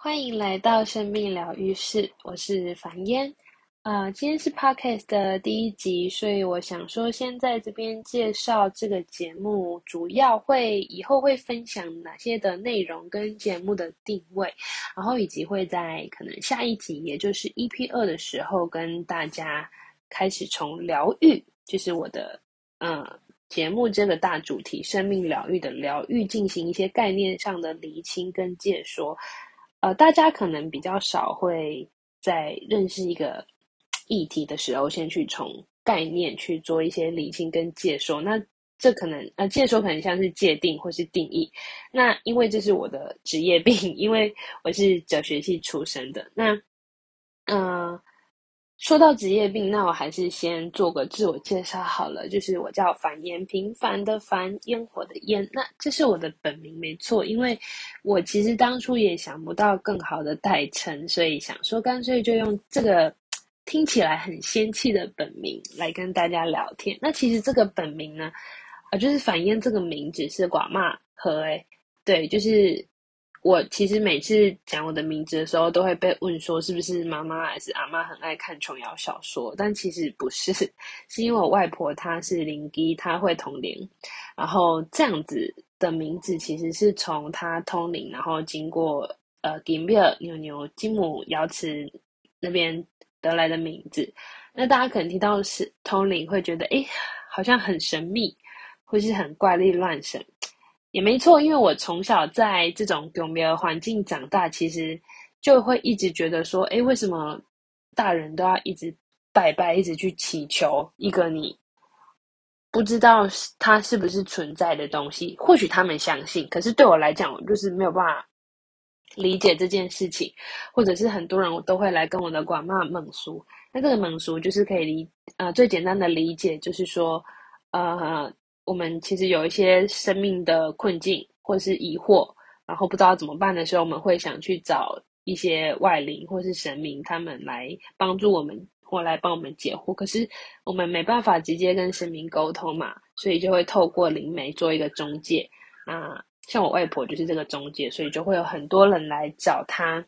欢迎来到生命疗愈室，我是樊嫣。呃，今天是 podcast 的第一集，所以我想说，先在这边介绍这个节目，主要会以后会分享哪些的内容跟节目的定位，然后以及会在可能下一集，也就是 EP 二的时候，跟大家开始从疗愈，就是我的嗯节目这个大主题——生命疗愈的疗愈，进行一些概念上的厘清跟解说。呃，大家可能比较少会在认识一个议题的时候，先去从概念去做一些理性跟解说。那这可能呃，解说可能像是界定或是定义。那因为这是我的职业病，因为我是哲学系出身的。那嗯。说到职业病，那我还是先做个自我介绍好了。就是我叫樊烟，平凡的凡，烟火的烟。那这是我的本名，没错。因为我其实当初也想不到更好的代称，所以想说干脆就用这个听起来很仙气的本名来跟大家聊天。那其实这个本名呢，啊，就是樊烟这个名字是寡骂和诶，对，就是。我其实每次讲我的名字的时候，都会被问说是不是妈妈还是阿妈很爱看琼瑶小说，但其实不是，是因为我外婆她是灵机，她会通灵，然后这样子的名字其实是从她通灵，然后经过呃金比尔牛牛金母瑶池那边得来的名字。那大家可能听到是通灵，会觉得诶好像很神秘，或是很怪力乱神。也没错，因为我从小在这种有没有环境长大，其实就会一直觉得说，哎，为什么大人都要一直拜拜，一直去祈求一个你不知道它是不是存在的东西？或许他们相信，可是对我来讲，我就是没有办法理解这件事情，或者是很多人我都会来跟我的管骂猛叔，那这个猛叔就是可以理，呃，最简单的理解就是说，呃。我们其实有一些生命的困境或是疑惑，然后不知道怎么办的时候，我们会想去找一些外灵或是神明，他们来帮助我们或来帮我们解惑。可是我们没办法直接跟神明沟通嘛，所以就会透过灵媒做一个中介。那像我外婆就是这个中介，所以就会有很多人来找他，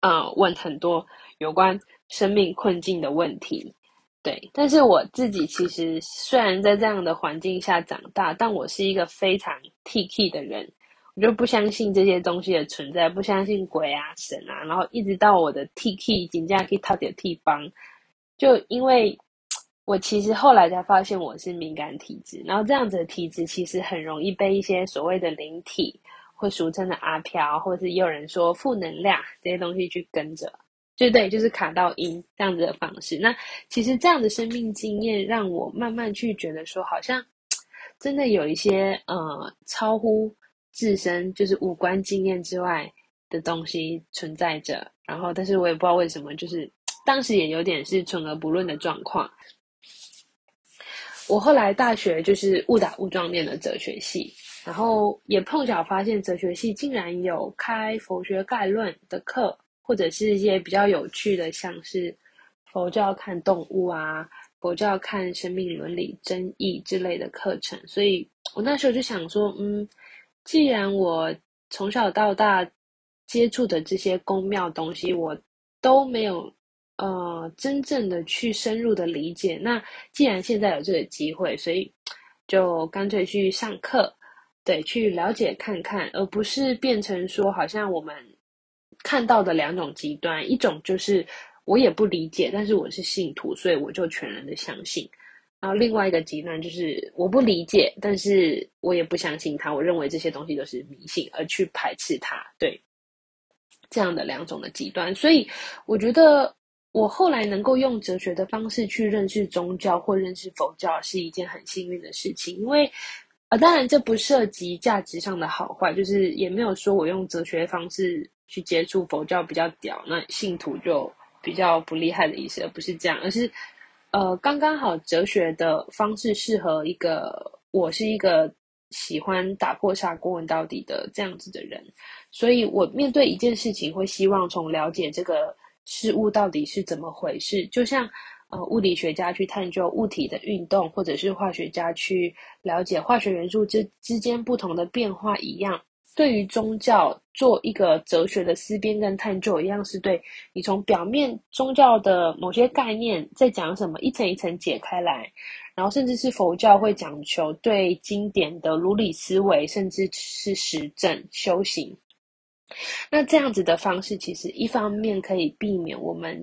啊，问很多有关生命困境的问题。对，但是我自己其实虽然在这样的环境下长大，但我是一个非常 T K 的人，我就不相信这些东西的存在，不相信鬼啊神啊，然后一直到我的 T K 紧张可以套点 T 帮，就因为我其实后来才发现我是敏感体质，然后这样子的体质其实很容易被一些所谓的灵体，或俗称的阿飘，或者是有人说负能量这些东西去跟着。对对，就是卡到音这样子的方式。那其实这样的生命经验，让我慢慢去觉得说，好像真的有一些呃超乎自身就是五官经验之外的东西存在着。然后，但是我也不知道为什么，就是当时也有点是存而不论的状况。我后来大学就是误打误撞念了哲学系，然后也碰巧发现哲学系竟然有开佛学概论的课。或者是一些比较有趣的，像是佛教看动物啊，佛教看生命伦理争议之类的课程。所以我那时候就想说，嗯，既然我从小到大接触的这些宫庙东西，我都没有呃真正的去深入的理解，那既然现在有这个机会，所以就干脆去上课，对，去了解看看，而不是变成说好像我们。看到的两种极端，一种就是我也不理解，但是我是信徒，所以我就全然的相信。然后另外一个极端就是我不理解，但是我也不相信他，我认为这些东西都是迷信，而去排斥它。对，这样的两种的极端，所以我觉得我后来能够用哲学的方式去认识宗教或认识佛教，是一件很幸运的事情，因为。啊，当然这不涉及价值上的好坏，就是也没有说我用哲学方式去接触佛教比较屌，那信徒就比较不厉害的意思，而不是这样，而是呃刚刚好哲学的方式适合一个我是一个喜欢打破砂锅问到底的这样子的人，所以我面对一件事情会希望从了解这个事物到底是怎么回事，就像。呃，物理学家去探究物体的运动，或者是化学家去了解化学元素之之间不同的变化一样，对于宗教做一个哲学的思辨跟探究，一样是对你从表面宗教的某些概念在讲什么，一层一层解开来，然后甚至是佛教会讲求对经典的如理思维，甚至是实证修行。那这样子的方式，其实一方面可以避免我们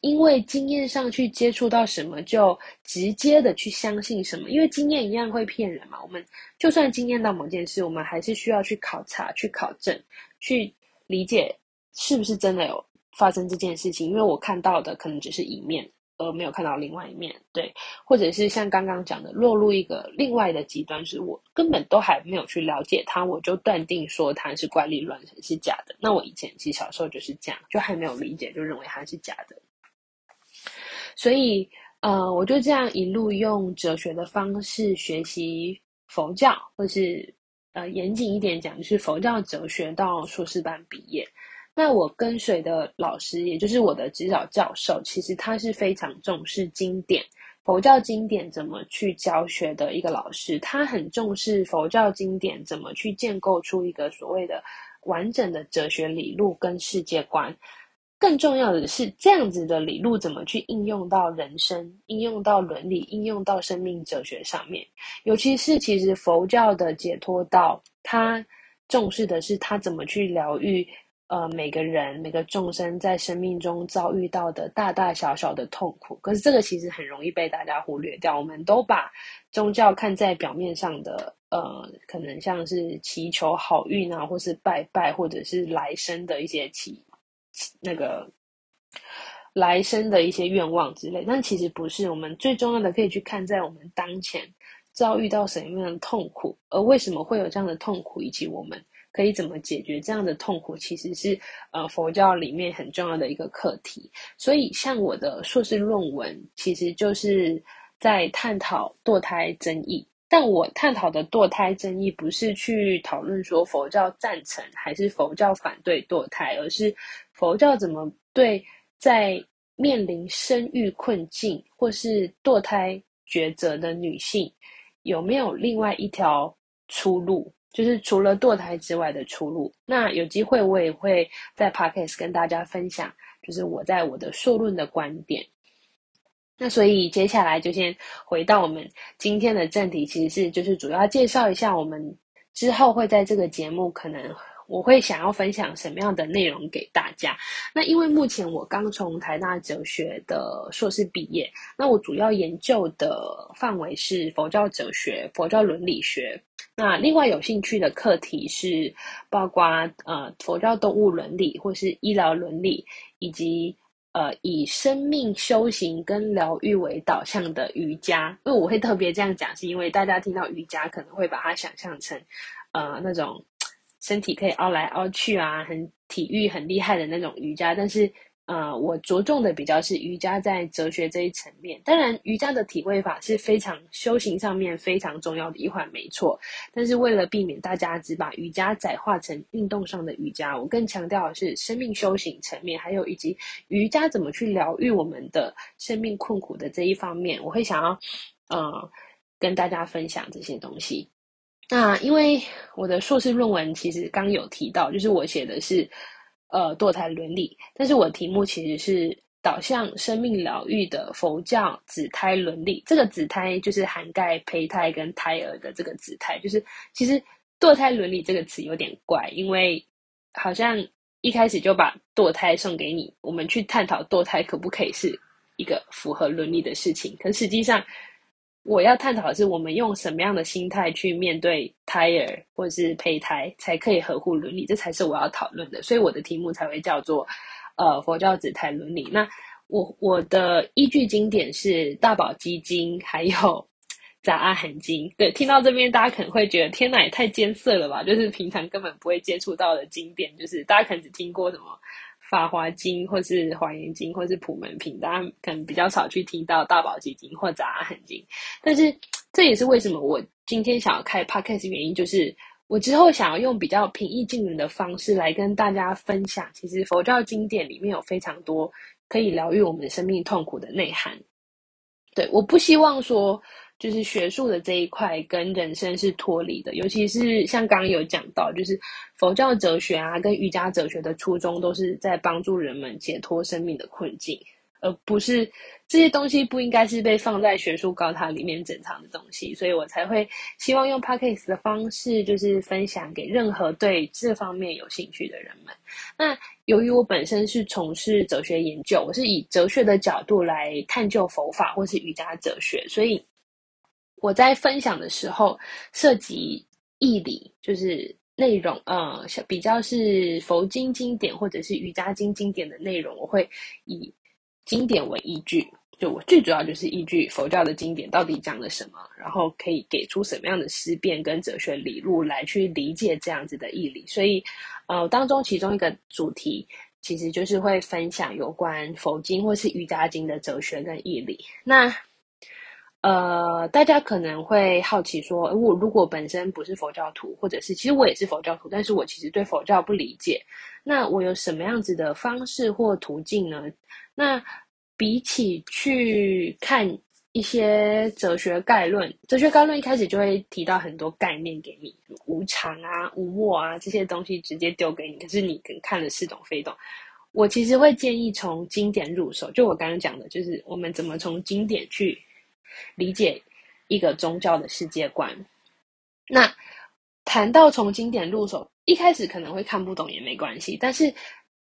因为经验上去接触到什么，就直接的去相信什么，因为经验一样会骗人嘛。我们就算经验到某件事，我们还是需要去考察、去考证、去理解是不是真的有发生这件事情。因为我看到的可能只是一面。而没有看到另外一面，对，或者是像刚刚讲的，落入一个另外的极端，是我根本都还没有去了解它，我就断定说它是怪力乱神，是假的。那我以前其实小时候就是这样，就还没有理解，就认为它是假的。所以，呃，我就这样一路用哲学的方式学习佛教，或是呃严谨一点讲，就是佛教哲学到硕士班毕业。那我跟随的老师，也就是我的指导教授，其实他是非常重视经典佛教经典怎么去教学的一个老师。他很重视佛教经典怎么去建构出一个所谓的完整的哲学理路跟世界观。更重要的是，这样子的理路怎么去应用到人生、应用到伦理、应用到生命哲学上面？尤其是其实佛教的解脱道，他重视的是他怎么去疗愈。呃，每个人每个众生在生命中遭遇到的大大小小的痛苦，可是这个其实很容易被大家忽略掉。我们都把宗教看在表面上的，呃，可能像是祈求好运啊，或是拜拜，或者是来生的一些祈那个来生的一些愿望之类。但其实不是，我们最重要的可以去看在我们当前遭遇到什么样的痛苦，而为什么会有这样的痛苦，以及我们。可以怎么解决这样的痛苦？其实是呃佛教里面很重要的一个课题。所以，像我的硕士论文，其实就是在探讨堕胎争议。但我探讨的堕胎争议，不是去讨论说佛教赞成还是佛教反对堕胎，而是佛教怎么对在面临生育困境或是堕胎抉择的女性，有没有另外一条出路？就是除了堕胎之外的出路。那有机会我也会在 podcast 跟大家分享，就是我在我的硕论的观点。那所以接下来就先回到我们今天的正题，其实是就是主要介绍一下我们之后会在这个节目可能。我会想要分享什么样的内容给大家？那因为目前我刚从台大哲学的硕士毕业，那我主要研究的范围是佛教哲学、佛教伦理学。那另外有兴趣的课题是包括呃佛教动物伦理或是医疗伦理，以及呃以生命修行跟疗愈为导向的瑜伽。因为我会特别这样讲，是因为大家听到瑜伽可能会把它想象成呃那种。身体可以凹来凹去啊，很体育很厉害的那种瑜伽，但是呃，我着重的比较是瑜伽在哲学这一层面。当然，瑜伽的体位法是非常修行上面非常重要的一环，没错。但是为了避免大家只把瑜伽窄化成运动上的瑜伽，我更强调的是生命修行层面，还有以及瑜伽怎么去疗愈我们的生命困苦的这一方面，我会想要呃跟大家分享这些东西。那因为我的硕士论文其实刚有提到，就是我写的是呃堕胎伦理，但是我的题目其实是导向生命疗愈的佛教子胎伦理。这个子胎就是涵盖胚胎跟胎儿的这个子胎，就是其实堕胎伦理这个词有点怪，因为好像一开始就把堕胎送给你，我们去探讨堕胎可不可以是一个符合伦理的事情，可实际上。我要探讨的是，我们用什么样的心态去面对胎儿或者是胚胎，才可以合乎伦理？这才是我要讨论的。所以我的题目才会叫做“呃佛教子胎伦理”。那我我的依据经典是大宝基金，还有 杂阿含经。对，听到这边大家可能会觉得天哪，也太艰涩了吧？就是平常根本不会接触到的经典，就是大家可能只听过什么。法华经，或是华严经，或是普门品，大家可能比较少去听到大宝积经或杂阿经。但是这也是为什么我今天想要开 podcast 原因，就是我之后想要用比较平易近人的方式来跟大家分享。其实佛教经典里面有非常多可以疗愈我们生命痛苦的内涵。对，我不希望说就是学术的这一块跟人生是脱离的，尤其是像刚刚有讲到，就是佛教哲学啊，跟瑜伽哲学的初衷都是在帮助人们解脱生命的困境，而不是这些东西不应该是被放在学术高塔里面珍藏的东西，所以我才会希望用 podcast 的方式，就是分享给任何对这方面有兴趣的人们。那由于我本身是从事哲学研究，我是以哲学的角度来探究佛法或是瑜伽哲学，所以。我在分享的时候涉及义理，就是内容，呃，比较是佛经经典或者是瑜伽经经典的内容，我会以经典为依据。就我最主要就是依据佛教的经典到底讲了什么，然后可以给出什么样的思辨跟哲学理路来去理解这样子的义理。所以，呃，当中其中一个主题其实就是会分享有关佛经或是瑜伽经的哲学跟义理。那呃，大家可能会好奇说，我如果本身不是佛教徒，或者是其实我也是佛教徒，但是我其实对佛教不理解，那我有什么样子的方式或途径呢？那比起去看一些哲学概论，哲学概论一开始就会提到很多概念给你，无常啊、无我啊这些东西直接丢给你，可是你可看了似懂非懂。我其实会建议从经典入手，就我刚刚讲的，就是我们怎么从经典去。理解一个宗教的世界观。那谈到从经典入手，一开始可能会看不懂也没关系。但是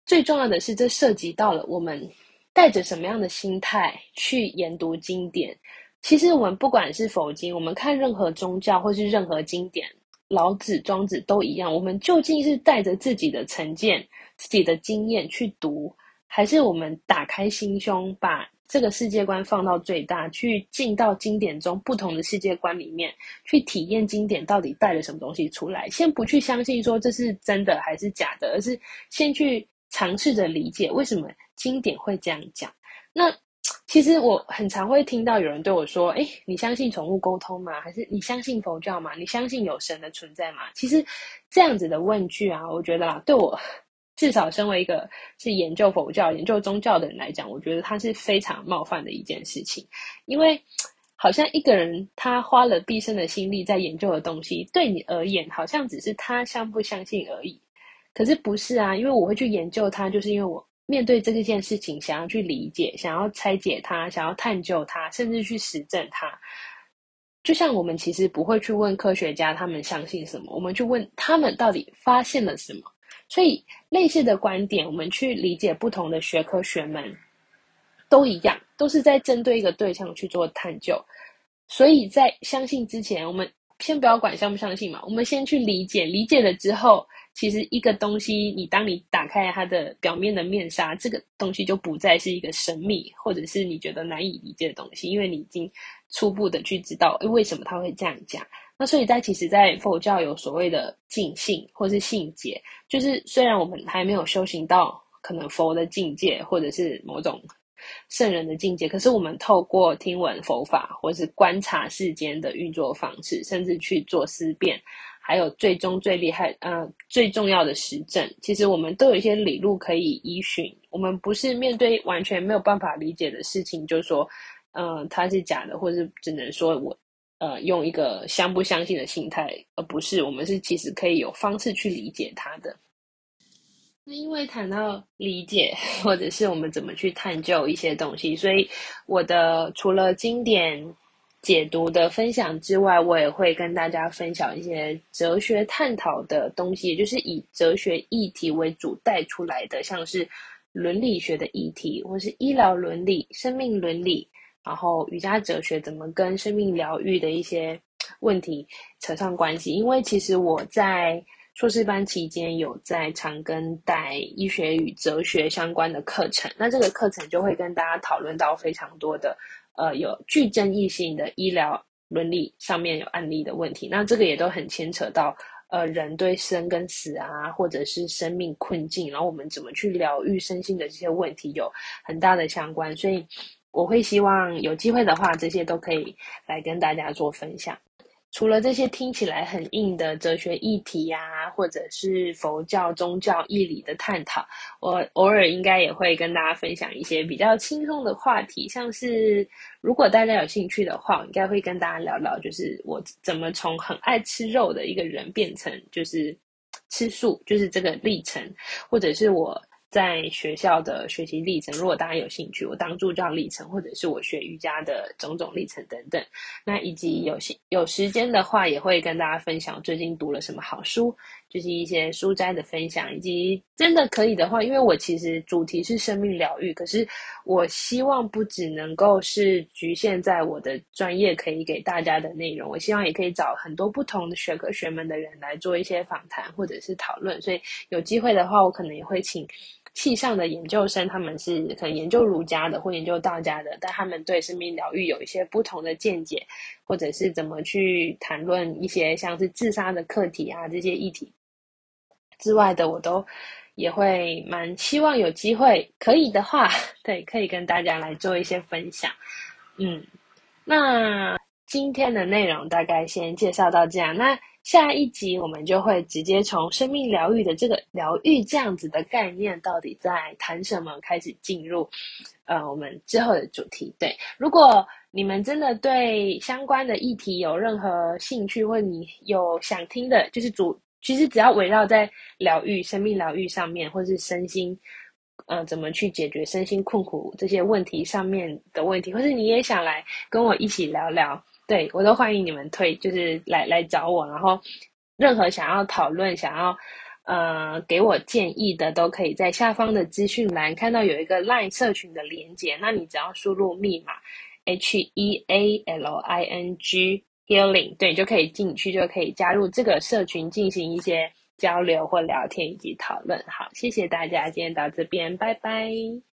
最重要的是，这涉及到了我们带着什么样的心态去研读经典。其实我们不管是佛经，我们看任何宗教或是任何经典，老子、庄子都一样。我们究竟是带着自己的成见、自己的经验去读，还是我们打开心胸把？这个世界观放到最大，去进到经典中不同的世界观里面，去体验经典到底带了什么东西出来。先不去相信说这是真的还是假的，而是先去尝试着理解为什么经典会这样讲。那其实我很常会听到有人对我说：“哎，你相信宠物沟通吗？还是你相信佛教吗？你相信有神的存在吗？”其实这样子的问句啊，我觉得啊，对我。至少，身为一个是研究佛教、研究宗教的人来讲，我觉得他是非常冒犯的一件事情。因为，好像一个人他花了毕生的心力在研究的东西，对你而言，好像只是他相不相信而已。可是不是啊，因为我会去研究它，就是因为我面对这件事情，想要去理解、想要拆解它、想要探究它，甚至去实证它。就像我们其实不会去问科学家他们相信什么，我们去问他们到底发现了什么。所以，类似的观点，我们去理解不同的学科学门，都一样，都是在针对一个对象去做探究。所以在相信之前，我们先不要管相不相信嘛，我们先去理解，理解了之后，其实一个东西，你当你打开它的表面的面纱，这个东西就不再是一个神秘，或者是你觉得难以理解的东西，因为你已经初步的去知道，为什么他会这样讲。那所以在其实，在佛教有所谓的净性或是性解，就是虽然我们还没有修行到可能佛的境界，或者是某种圣人的境界，可是我们透过听闻佛法，或是观察世间的运作方式，甚至去做思辨，还有最终最厉害，呃，最重要的实证，其实我们都有一些理路可以依循。我们不是面对完全没有办法理解的事情，就说，嗯，它是假的，或者只能说我。呃，用一个相不相信的心态，而不是我们是其实可以有方式去理解它的。那因为谈到理解，或者是我们怎么去探究一些东西，所以我的除了经典解读的分享之外，我也会跟大家分享一些哲学探讨的东西，也就是以哲学议题为主带出来的，像是伦理学的议题，或是医疗伦理、生命伦理。然后瑜伽哲学怎么跟生命疗愈的一些问题扯上关系？因为其实我在硕士班期间有在长庚带医学与哲学相关的课程，那这个课程就会跟大家讨论到非常多的呃有具争议性的医疗伦理上面有案例的问题，那这个也都很牵扯到呃人对生跟死啊，或者是生命困境，然后我们怎么去疗愈身心的这些问题有很大的相关，所以。我会希望有机会的话，这些都可以来跟大家做分享。除了这些听起来很硬的哲学议题呀，或者是佛教宗教义理的探讨，我偶尔应该也会跟大家分享一些比较轻松的话题，像是如果大家有兴趣的话，应该会跟大家聊聊，就是我怎么从很爱吃肉的一个人变成就是吃素，就是这个历程，或者是我。在学校的学习历程，如果大家有兴趣，我当助教历程，或者是我学瑜伽的种种历程等等，那以及有有时间的话，也会跟大家分享最近读了什么好书。就是一些书斋的分享，以及真的可以的话，因为我其实主题是生命疗愈，可是我希望不只能够是局限在我的专业可以给大家的内容，我希望也可以找很多不同的学科学门的人来做一些访谈或者是讨论。所以有机会的话，我可能也会请系上的研究生，他们是可能研究儒家的或研究道家的，但他们对生命疗愈有一些不同的见解，或者是怎么去谈论一些像是自杀的课题啊这些议题。之外的我都也会蛮希望有机会可以的话，对，可以跟大家来做一些分享。嗯，那今天的内容大概先介绍到这样。那下一集我们就会直接从生命疗愈的这个疗愈这样子的概念到底在谈什么开始进入，呃，我们之后的主题。对，如果你们真的对相关的议题有任何兴趣，或你有想听的，就是主。其实只要围绕在疗愈、生命疗愈上面，或是身心，呃，怎么去解决身心困苦这些问题上面的问题，或是你也想来跟我一起聊聊，对我都欢迎你们推，就是来来找我。然后，任何想要讨论、想要呃给我建议的，都可以在下方的资讯栏看到有一个 LINE 社群的连接，那你只要输入密码 H E A L I N G。Healing，对，就可以进去，就可以加入这个社群进行一些交流或聊天以及讨论。好，谢谢大家，今天到这边，拜拜。